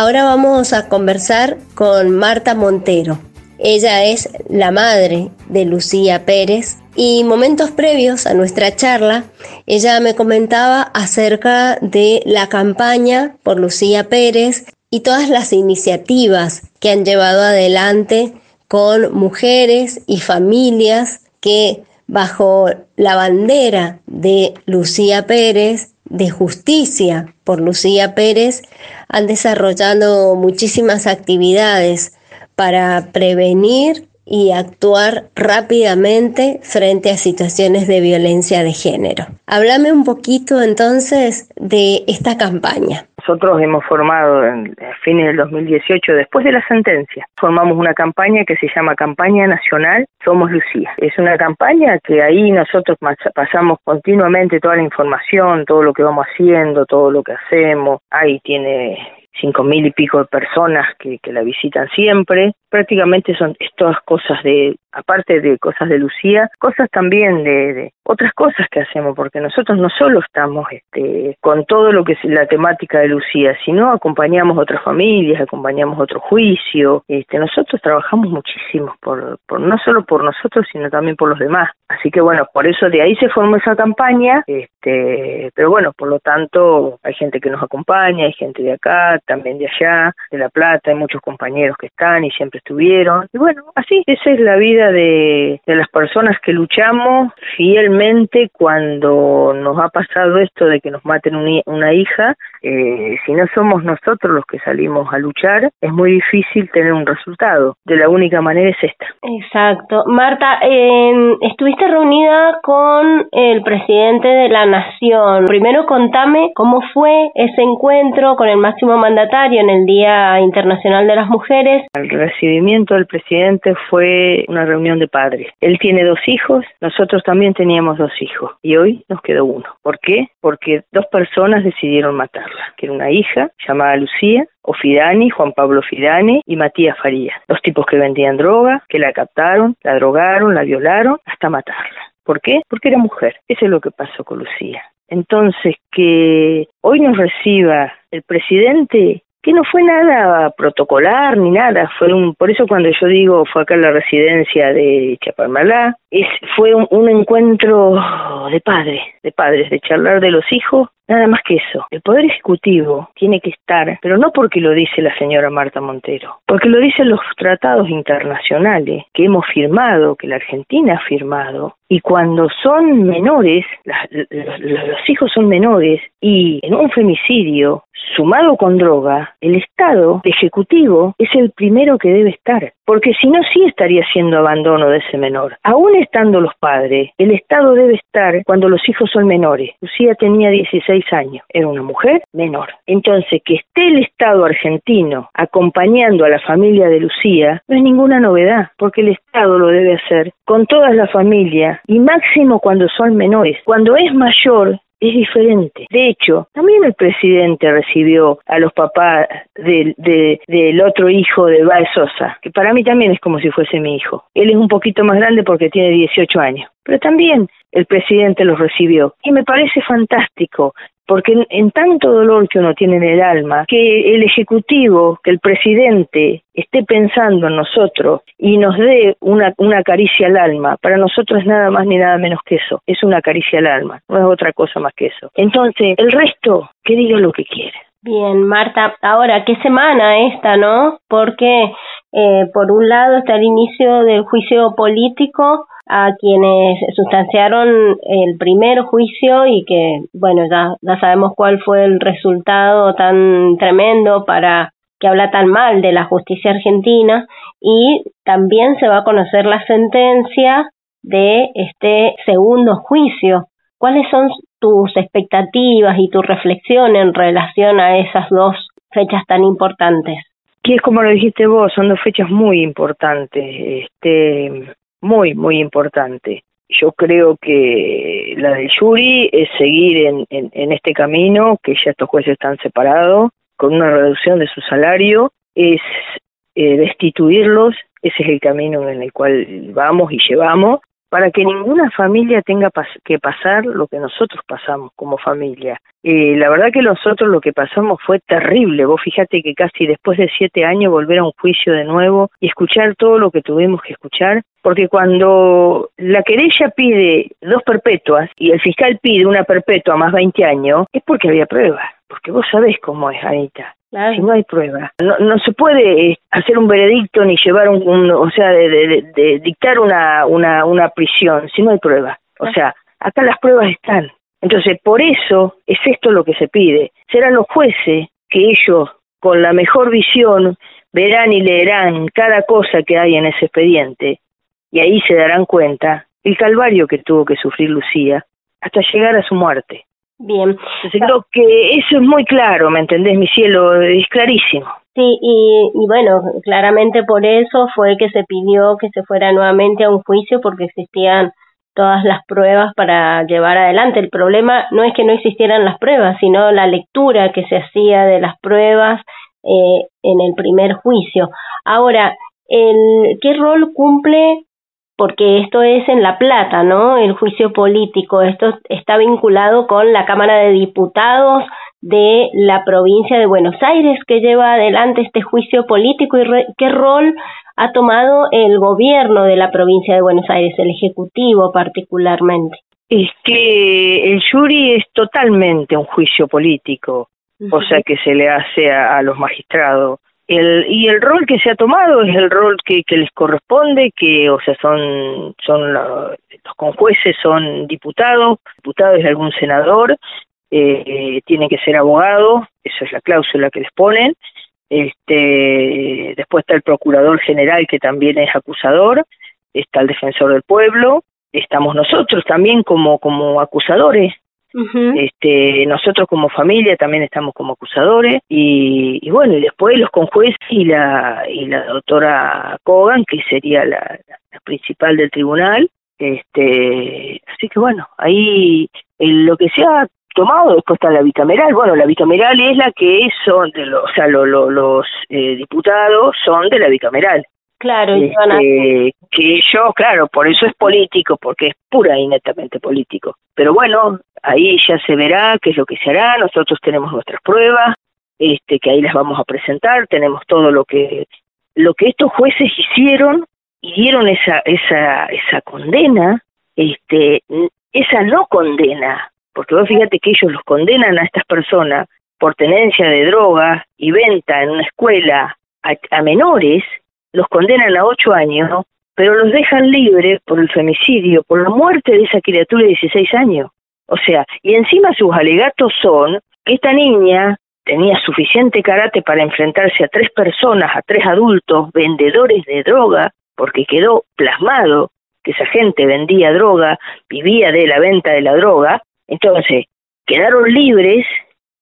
Ahora vamos a conversar con Marta Montero. Ella es la madre de Lucía Pérez y momentos previos a nuestra charla, ella me comentaba acerca de la campaña por Lucía Pérez y todas las iniciativas que han llevado adelante con mujeres y familias que bajo la bandera de Lucía Pérez, de justicia por Lucía Pérez, han desarrollado muchísimas actividades para prevenir y actuar rápidamente frente a situaciones de violencia de género. Háblame un poquito entonces de esta campaña. Nosotros hemos formado en fines del 2018, después de la sentencia, formamos una campaña que se llama Campaña Nacional Somos Lucía. Es una campaña que ahí nosotros pasamos continuamente toda la información, todo lo que vamos haciendo, todo lo que hacemos. Ahí tiene cinco mil y pico de personas que, que la visitan siempre. Prácticamente son todas cosas de, aparte de cosas de Lucía, cosas también de, otras cosas que hacemos, porque nosotros no solo estamos este, con todo lo que es la temática de Lucía, sino acompañamos otras familias, acompañamos otro juicio. Este, nosotros trabajamos muchísimo, por, por no solo por nosotros, sino también por los demás. Así que bueno, por eso de ahí se formó esa campaña, este, pero bueno, por lo tanto hay gente que nos acompaña, hay gente de acá, también de allá, de La Plata, hay muchos compañeros que están y siempre estuvieron. Y bueno, así, esa es la vida de, de las personas que luchamos fielmente cuando nos ha pasado esto de que nos maten una hija. Eh, si no somos nosotros los que salimos a luchar, es muy difícil tener un resultado. De la única manera es esta. Exacto. Marta, eh, estuviste reunida con el presidente de la Nación. Primero contame cómo fue ese encuentro con el máximo mandatario en el Día Internacional de las Mujeres. El recibimiento del presidente fue una reunión de padres. Él tiene dos hijos, nosotros también teníamos dos hijos y hoy nos quedó uno. ¿Por qué? Porque dos personas decidieron matarla, que era una hija llamada Lucía Ofidani, Juan Pablo Fidani y Matías Farías, dos tipos que vendían droga, que la captaron, la drogaron, la violaron hasta matarla. ¿Por qué? Porque era mujer. Eso es lo que pasó con Lucía. Entonces, que hoy nos reciba el presidente que no fue nada protocolar ni nada, fue un, por eso cuando yo digo fue acá en la residencia de Chaparmalá, es, fue un, encuentro de padres, de padres, de charlar de los hijos Nada más que eso. El Poder Ejecutivo tiene que estar, pero no porque lo dice la señora Marta Montero, porque lo dicen los tratados internacionales que hemos firmado, que la Argentina ha firmado, y cuando son menores, los hijos son menores, y en un femicidio sumado con droga, el Estado ejecutivo es el primero que debe estar, porque si no sí estaría siendo abandono de ese menor. Aún estando los padres, el Estado debe estar cuando los hijos son menores. Lucía tenía 16 años, era una mujer menor. Entonces, que esté el Estado argentino acompañando a la familia de Lucía no es ninguna novedad, porque el Estado lo debe hacer con todas las familias y máximo cuando son menores. Cuando es mayor, es diferente. De hecho, también el presidente recibió a los papás del, del otro hijo de Baez Sosa, que para mí también es como si fuese mi hijo. Él es un poquito más grande porque tiene 18 años, pero también el presidente los recibió. Y me parece fantástico, porque en, tanto dolor que uno tiene en el alma, que el Ejecutivo, que el presidente esté pensando en nosotros y nos dé una, una caricia al alma, para nosotros es nada más ni nada menos que eso, es una caricia al alma, no es otra cosa más que eso. Entonces, el resto, que diga lo que quiere. Bien, Marta, ahora, ¿qué semana esta, no? Porque eh, por un lado está el inicio del juicio político a quienes sustanciaron el primer juicio y que, bueno, ya, ya sabemos cuál fue el resultado tan tremendo para que habla tan mal de la justicia argentina y también se va a conocer la sentencia de este segundo juicio. ¿Cuáles son tus expectativas y tu reflexión en relación a esas dos fechas tan importantes? Que es como lo dijiste vos, son dos fechas muy importantes. Este, muy, muy importante. Yo creo que la del jury es seguir en, en, este camino, que ya estos jueces están separados, con una reducción de su salario, es eh, destituirlos, ese es el camino en el cual vamos y llevamos, para que ninguna familia tenga que pasar lo que nosotros pasamos como familia. Eh, la verdad que nosotros lo que pasamos fue terrible. Vos fíjate que casi después de siete años volver a un juicio de nuevo y escuchar todo lo que tuvimos que escuchar, porque cuando la querella pide dos perpetuas y el fiscal pide una perpetua más 20 años, es porque había pruebas, porque vos sabés cómo es, Anita. Si no hay prueba. No, no se puede eh, hacer un veredicto ni llevar un, o sea, de, dictar una, una, una prisión si no hay prueba. O sea, acá las pruebas están. Entonces, por eso es esto lo que se pide. Serán los jueces que ellos, con la mejor visión, verán y leerán cada cosa que hay en ese expediente y ahí se darán cuenta el calvario que tuvo que sufrir Lucía hasta llegar a su muerte. Bien. Entonces creo que eso es muy claro, ¿me entendés, mi cielo? Es clarísimo. Sí, y, y bueno, claramente por eso fue que se pidió que se fuera nuevamente a un juicio porque existían todas las pruebas para llevar adelante. El problema no es que no existieran las pruebas, sino la lectura que se hacía de las pruebas eh, en el primer juicio. Ahora, el, ¿qué rol cumple porque esto es en La Plata, ¿no? El juicio político, esto está vinculado con la Cámara de Diputados de la provincia de Buenos Aires que lleva adelante este juicio político y qué rol ha tomado el gobierno de la provincia de Buenos Aires, el Ejecutivo particularmente. Es que el jury es totalmente un juicio político, o sea que se le hace a los magistrados el, y el rol que se ha tomado es el rol que, que les corresponde, que, o sea, son, son los, conjueces son diputados, diputados de algún senador, eh, tienen que ser abogados, eso es la cláusula que les ponen. Este, después está el procurador general que también es acusador, está el defensor del pueblo, estamos nosotros también como, como acusadores este, nosotros como familia también estamos como acusadores y, bueno, y después los conjueces y la, y la doctora Kogan, que sería la, principal del tribunal. Este, así que bueno, ahí lo que se ha tomado después está la bicameral. Bueno, la bicameral es la que son de los, o sea, los eh, diputados son de la bicameral. Claro, este, que ellos, claro, por eso es político, porque es pura y netamente político. Pero bueno, ahí ya se verá qué es lo que se hará, nosotros tenemos nuestras pruebas, este, que ahí las vamos a presentar, tenemos todo lo que, lo que estos jueces hicieron y dieron esa, esa, esa condena, este, esa no condena, porque vos fíjate que ellos los condenan a estas personas por tenencia de drogas y venta en una escuela a menores, los condenan a ocho años, pero los dejan libres por el femicidio, por la muerte de esa criatura de 16 años. O sea, y encima sus alegatos son que esta niña tenía suficiente karate para enfrentarse a tres personas, a tres adultos vendedores de droga, porque quedó plasmado que esa gente vendía droga, vivía de la venta de la droga, entonces quedaron libres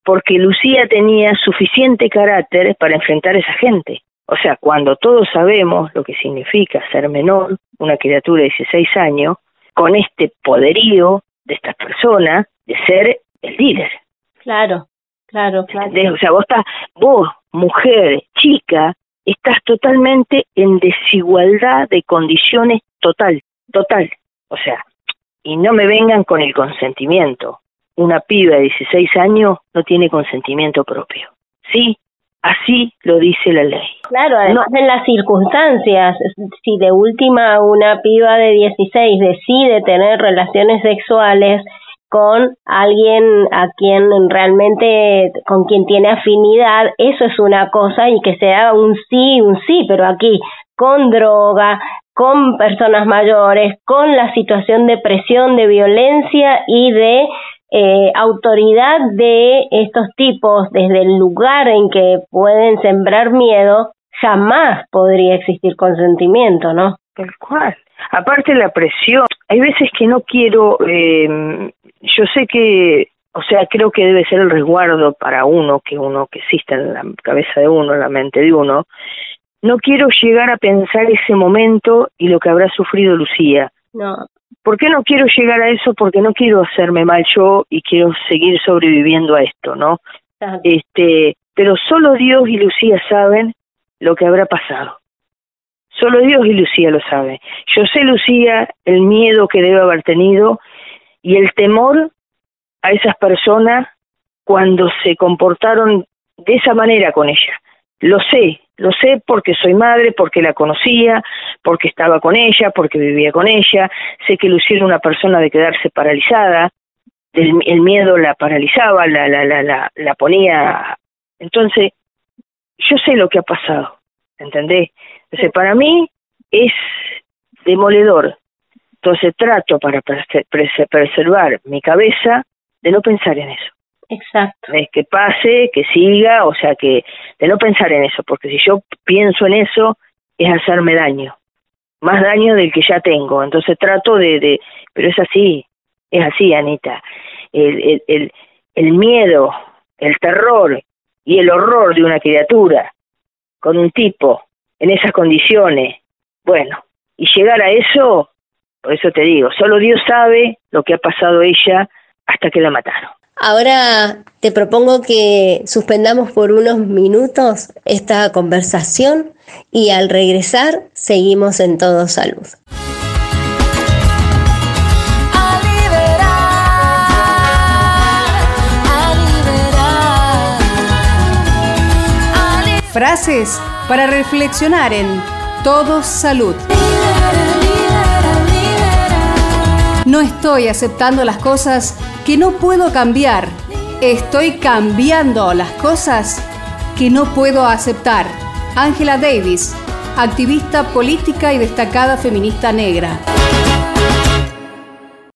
porque Lucía tenía suficiente carácter para enfrentar a esa gente. O sea, cuando todos sabemos lo que significa ser menor, una criatura de 16 años, con este poderío de estas personas de ser el líder. Claro, claro, claro. O sea, vos estás, vos, mujer, chica, estás totalmente en desigualdad de condiciones total, total. O sea, y no me vengan con el consentimiento. Una piba de 16 años no tiene consentimiento propio. Sí, Así lo dice la ley. Claro, además en las circunstancias, si de última una piba de 16 decide tener relaciones sexuales con alguien a quien realmente, con quien tiene afinidad, eso es una cosa y que sea un sí, un sí, pero aquí con droga, con personas mayores, con la situación de presión, de violencia y de eh, autoridad de estos tipos desde el lugar en que pueden sembrar miedo, jamás podría existir consentimiento, ¿no? Tal cual. Aparte la presión, hay veces que no quiero, eh, yo sé que, o sea, creo que debe ser el resguardo para uno, que uno que exista en la cabeza de uno, en la mente de uno. No quiero llegar a pensar ese momento y lo que habrá sufrido Lucía. No. ¿Por qué no quiero llegar a eso? Porque no quiero hacerme mal yo y quiero seguir sobreviviendo a esto, ¿no? Este, pero solo Dios y Lucía saben lo que habrá pasado. Solo Dios y Lucía lo saben. Yo sé, Lucía, el miedo que debe haber tenido y el temor a esas personas cuando se comportaron de esa manera con ella. Lo sé, lo sé porque soy madre, porque la conocía, porque estaba con ella, porque vivía con ella. Sé que Lucía una persona de quedarse paralizada, el, el miedo la paralizaba, la, la, la, la, la ponía. Entonces, yo sé lo que ha pasado, ¿entendés? Entonces, para mí es demoledor. Entonces, trato para preservar mi cabeza de no pensar en eso. Exacto. Es que pase, que siga, o sea, que de no pensar en eso, porque si yo pienso en eso, es hacerme daño, más daño del que ya tengo. Entonces trato de, de pero es así, es así, Anita. El, el, el, miedo, el terror y el horror de una criatura con un tipo en esas condiciones, bueno, y llegar a eso, por eso te digo, solo Dios sabe lo que ha pasado ella hasta que la mataron. Ahora te propongo que suspendamos por unos minutos esta conversación y al regresar seguimos en todo salud. Frases para reflexionar en Todo Salud. No estoy aceptando las cosas que no puedo cambiar. Estoy cambiando las cosas que no puedo aceptar. Angela Davis, activista política y destacada feminista negra.